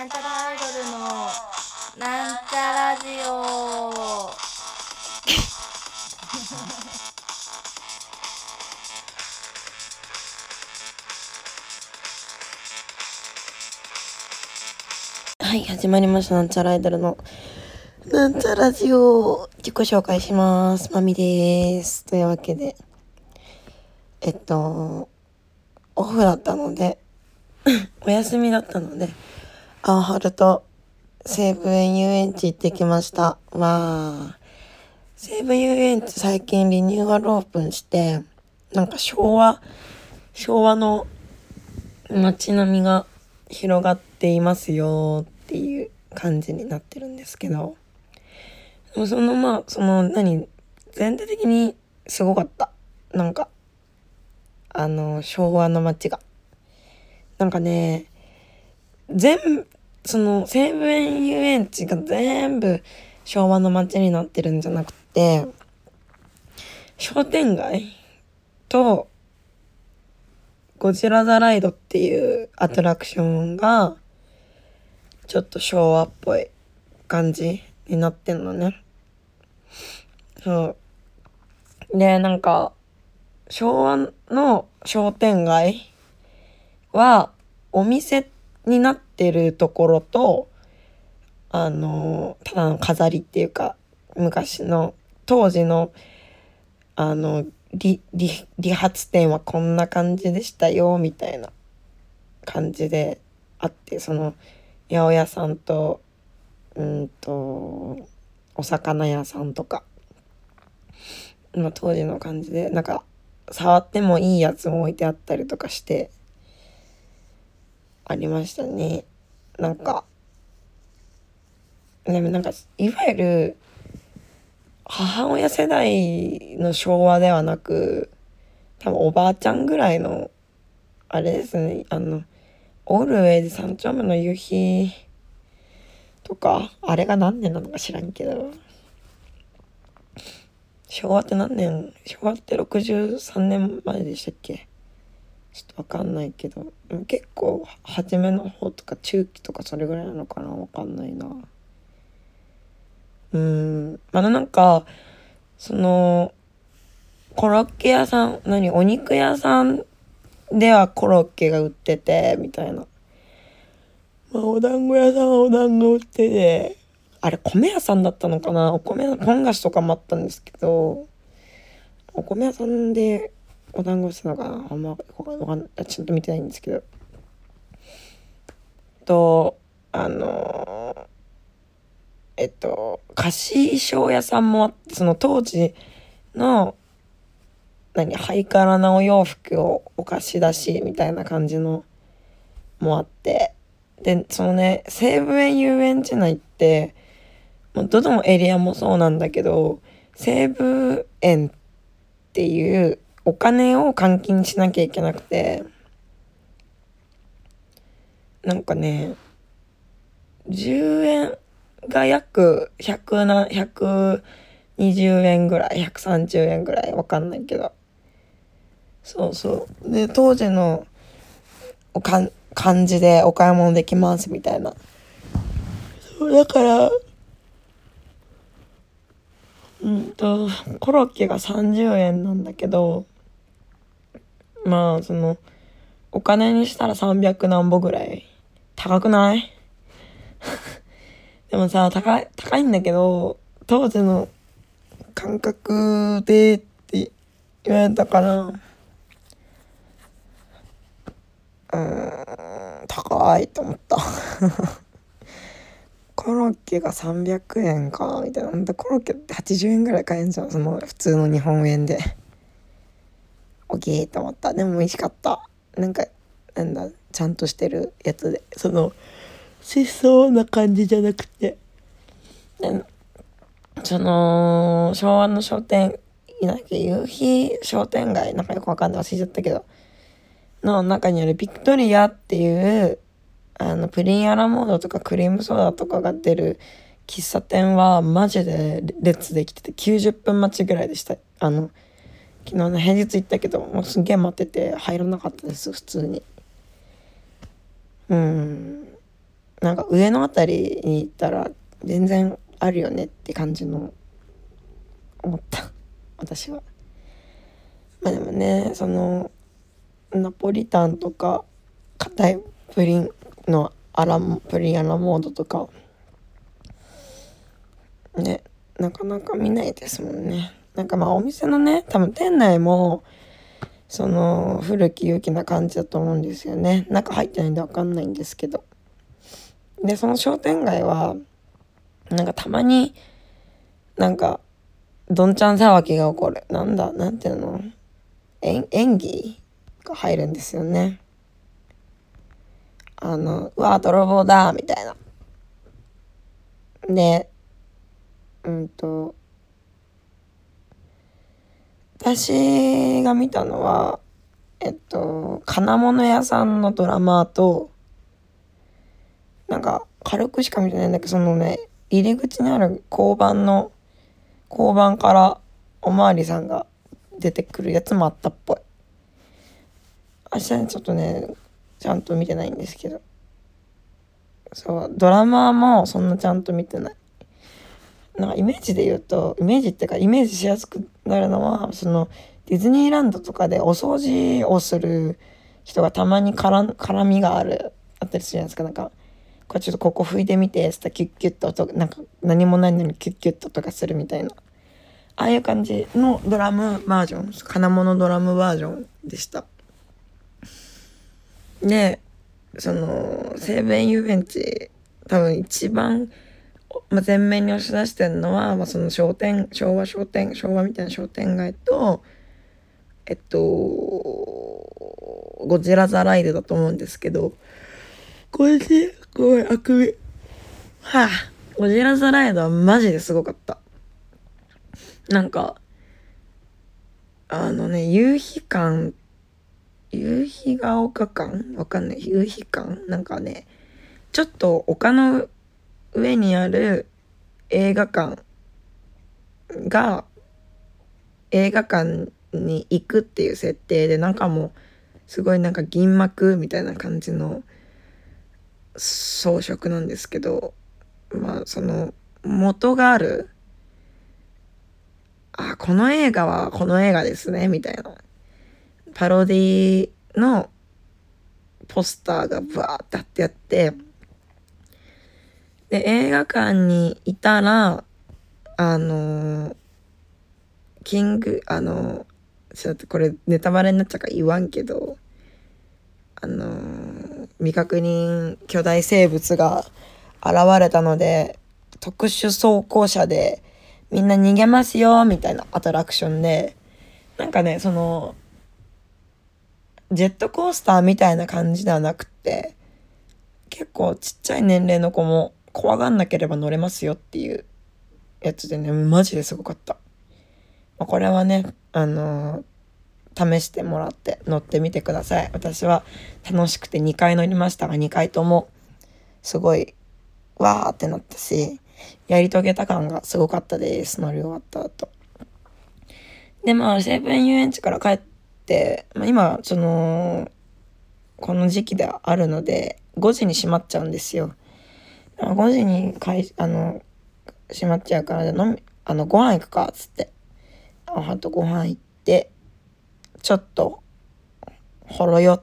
なんちゃらアイドルのなんちゃラジオ はい、始まりました。なんちゃらアイドルの、なんちゃラジオ。自己紹介します。まみです。というわけで、えっと、オフだったので、お休みだったので、青春と西武園遊園地行ってきました。わー。西武遊園地最近リニューアルオープンして、なんか昭和、昭和の街並みが広がっていますよっていう感じになってるんですけどでもそのまあその何全体的にすごかったなんかあの昭和の街がなんかね全その西武園遊園地が全部昭和の街になってるんじゃなくて商店街とゴジラ・ザ・ライドっていうアトラクションがちょっと昭和っぽい感じになってんのね。そう。で、なんか昭和の商店街はお店ってになってるところとあのただの飾りっていうか昔の当時のあの理髪店はこんな感じでしたよみたいな感じであってその八百屋さんとうんとお魚屋さんとか、ま、当時の感じでなんか触ってもいいやつも置いてあったりとかしてありましたね。なんかでもなんかいわゆる母親世代の昭和ではなく多分おばあちゃんぐらいのあれですねあのオールウェイズ三丁目の夕日とかあれが何年なのか知らんけど昭和って何年昭和って63年前でしたっけ？ちょっとわかんないけど結構初めの方とか中期とかそれぐらいなのかなわかんないな。うん。まだなんかそのコロッケ屋さん何お肉屋さんではコロッケが売っててみたいな、まあ、お団子屋さんはお団子売っててあれ米屋さんだったのかな？お米ポン菓子とかもあったんですけどお米屋さんでお団子したのかな？あんまわかんない。ちゃんと見てないんですけど。とあのえっと、菓子衣装屋さんもあって、その当時の、何、ハイカラなお洋服をお貸し出しみたいな感じのもあって、で、そのね、西武園遊園地内って、もうどのエリアもそうなんだけど、西武園っていうお金を換金しなきゃいけなくて、なんかね、10円、が約100な120円ぐらい130円ぐらいわかんないけど。そうそう。で当時のおかん感じでお買い物できますみたいな。だからうんとコロッケが30円なんだけどまあそのお金にしたら300何ぼぐらい高くない？でもさ、高い、高いんだけど、当時の感覚でって言われたから、うーん、高いと思った。コロッケが300円か、みたいな。コロッケって80円ぐらい買えんじゃん、その普通の日本円で。オッケーと思った。でも美味しかった。なんか、なんだ、ちゃんとしてるやつで。その、しそうな感じじゃなくて。その、昭和の商店、いなきゃ夕日商店街、なんかよくわかんない忘れちゃったけど、の中にあるビクトリアっていう、あの、プリンアラモードとかクリームソーダとかが出る喫茶店はマジで列できてて90分待ちぐらいでした。あの、昨日の平日行ったけど、もうすげえ待ってて入らなかったです、普通に。うん。なんか上のあたりに行ったら全然あるよねって感じの思った私は。まあでもねそのナポリタンとか硬いプリンのアラプリンアラモードとかねなかなか見ないですもんねなんかまあお店のね多分店内もその古き良きな感じだと思うんですよね。中入ってないんで分かんないんですけど。でその商店街はなんかたまになんかどんちゃん騒ぎが起こる。なんだなんていうの？演演技が入るんですよね。あのうわ泥棒だみたいな。でうんと私が見たのはえっと金物屋さんのドラマーとなんか軽くしか見てないんだけどそのね入り口にある交番の交番からおまわりさんが出てくるやつもあったっぽい。明日ねちょっとねちゃんと見てないんですけど。そうドラマもそんなちゃんと見てない。なんかイメージで言うとイメージっていうかイメージしやすくなるのはそのディズニーランドとかでお掃除をする人がたまに絡絡みがあるあったりするじゃないですか。なんかこれちょっとここ拭いてみてつったキュッキュッと音なんか何もないのにキュッキュッと音がするみたいな。ああいう感じのドラムバージョン金物ドラムバージョンでした。でその西武園遊園地多分一番まあ、前面に押し出してるのは、まあ、その商店昭和商店昭和みたいな商店街とえっとゴジラ・ザ・ライドだと思うんですけどこれでごめんあくび。はあゴジラ・ザ・ライドはマジですごかった。なんかあのね夕日館夕日が丘館？わかんない。夕日館？なんかねちょっと丘の上にある映画館が映画館に行くっていう設定で中もすごいなんか銀幕みたいな感じの装飾なんですけどまあその元があるあこの映画はこの映画ですねみたいな。パロディのポスターがバーってあってあってで、映画館にいたら、あのー、キング、あのー、ちょっとこれネタバレになっちゃうから言わんけど、あのー、未確認巨大生物が現れたので、特殊走行車でみんな逃げますよ、みたいなアトラクションで、なんかね、その、ジェットコースターみたいな感じではなくて、結構ちっちゃい年齢の子も怖がんなければ乗れますよっていうやつでね、マジですごかった。まあ、これはね、あのー、試してもらって乗ってみてください。私は楽しくて2回乗りましたが、2回ともすごい、わーってなったし、やり遂げた感がすごかったです。乗り終わった後。で、まあ、西武園遊園地から帰って、まあ、今、その、この時期であるので、5時に閉まっちゃうんですよ。5時にいあの閉まっちゃうから飲みあのご飯行くかつって母とご飯行ってちょっとほろ酔っ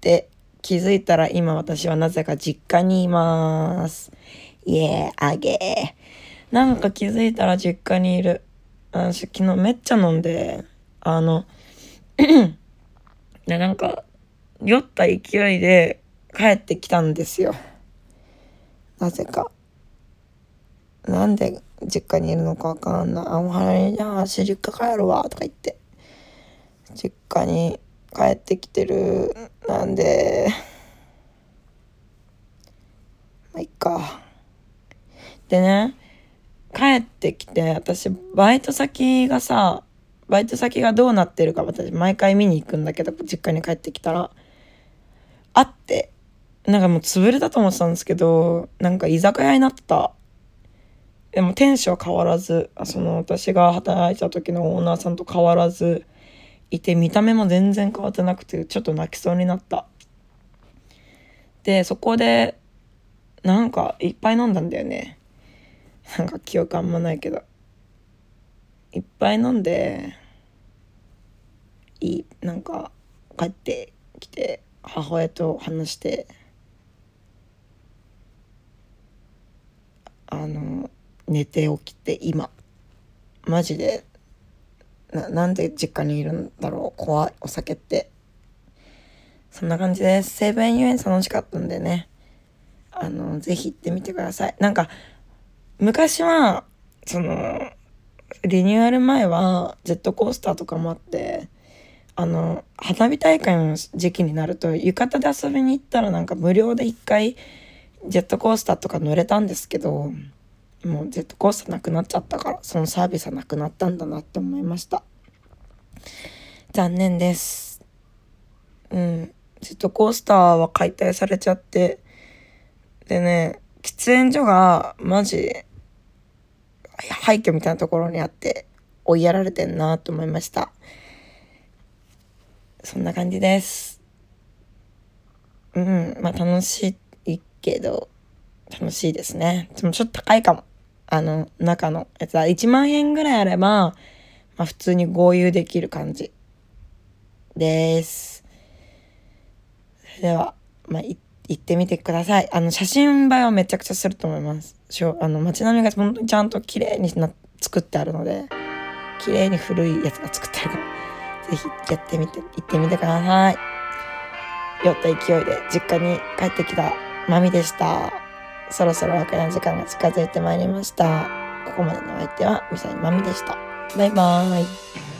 て気づいたら今私はなぜか実家にいます。イエーあげー。なんか気づいたら実家にいる。私昨日めっちゃ飲んで、あの、でなんか酔った勢いで帰ってきたんですよ。なぜか。なんで実家にいるのかわかんない。あ、お花に、じゃあ、実家帰るわ、とか言って。実家に帰ってきてる。なんで、まあ、いっか。でね、帰ってきて、私、バイト先がさ、バイト先がどうなってるか私毎回見に行くんだけど、実家に帰ってきたら、あって、なんかもう潰れたと思ってたんですけど、なんか居酒屋になった。でも店主は変わらず、その私が働いた時のオーナーさんと変わらずいて、見た目も全然変わってなくて、ちょっと泣きそうになった。で、そこで、なんかいっぱい飲んだんだよねなんか記憶あんまないけどいっぱい飲んでいいなんか帰ってきて母親と話してあの寝て起きて今。マジでなんで実家にいるんだろう。怖いお酒って。そんな感じです。西武園遊園楽しかったんでね。あのぜひ行ってみてください。なんか昔はそのリニューアル前はジェットコースターとかもあってあの花火大会の時期になると浴衣で遊びに行ったらなんか無料で一回ジェットコースターとか乗れたんですけどもうジェットコースターなくなっちゃったからそのサービスはなくなったんだなって思いました。残念です。うん。ジェットコースターは解体されちゃって。でね喫煙所がマジ廃墟みたいなところにあって追いやられてんなと思いました。そんな感じです。うん。まあ楽しいけど楽しいですね。でもちょっと高いかも。あの中の。やつは1万円ぐらいあれば、まあ、普通に合流できる感じ。です。それではまあ行ってみてください。あの写真映えはめちゃくちゃすると思います。しょあの街並みが本当にちゃんと綺麗にな作ってあるので綺麗に古いやつが作ってあるからぜひやってみて行ってみてください。酔った勢いで実家に帰ってきた。まみでした。そろそろ別れの時間が近づいてまいりました。ここまでのお相手はみさにまみでした。バイバーイ。